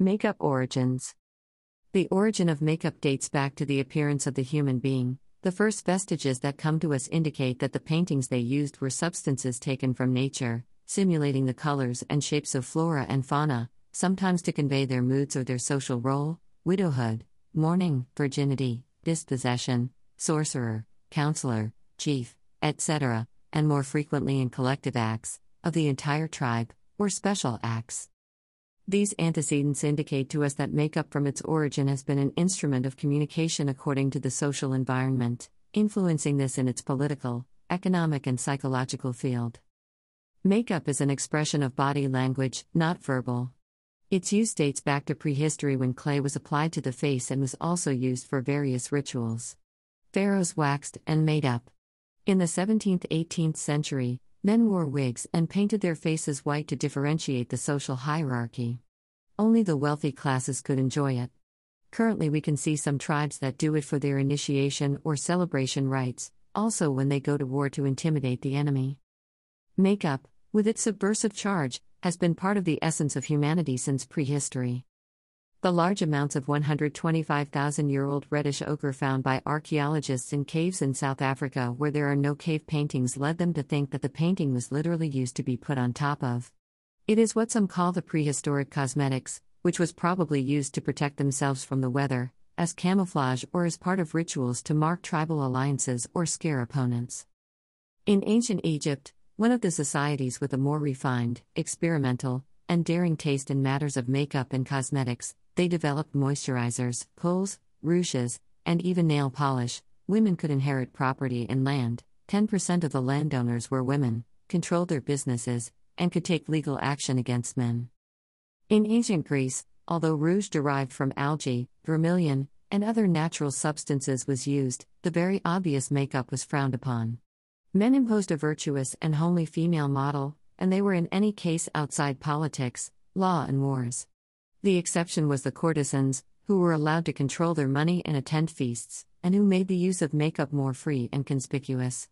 Makeup origins. The origin of makeup dates back to the appearance of the human being. The first vestiges that come to us indicate that the paintings they used were substances taken from nature, simulating the colors and shapes of flora and fauna, sometimes to convey their moods or their social role widowhood, mourning, virginity, dispossession, sorcerer, counselor, chief, etc., and more frequently in collective acts, of the entire tribe, or special acts. These antecedents indicate to us that makeup from its origin has been an instrument of communication according to the social environment, influencing this in its political, economic, and psychological field. Makeup is an expression of body language, not verbal. Its use dates back to prehistory when clay was applied to the face and was also used for various rituals. Pharaohs waxed and made up. In the 17th 18th century, men wore wigs and painted their faces white to differentiate the social hierarchy. Only the wealthy classes could enjoy it. Currently, we can see some tribes that do it for their initiation or celebration rites, also when they go to war to intimidate the enemy. Makeup, with its subversive charge, has been part of the essence of humanity since prehistory. The large amounts of 125,000 year old reddish ochre found by archaeologists in caves in South Africa where there are no cave paintings led them to think that the painting was literally used to be put on top of. It is what some call the prehistoric cosmetics, which was probably used to protect themselves from the weather, as camouflage or as part of rituals to mark tribal alliances or scare opponents. In ancient Egypt, one of the societies with a more refined, experimental, and daring taste in matters of makeup and cosmetics, they developed moisturizers, pools, rouges, and even nail polish. Women could inherit property and land, 10% of the landowners were women, controlled their businesses, and could take legal action against men. In ancient Greece, although rouge derived from algae, vermilion, and other natural substances was used, the very obvious makeup was frowned upon. Men imposed a virtuous and homely female model, and they were in any case outside politics, law, and wars. The exception was the courtesans, who were allowed to control their money and attend feasts, and who made the use of makeup more free and conspicuous.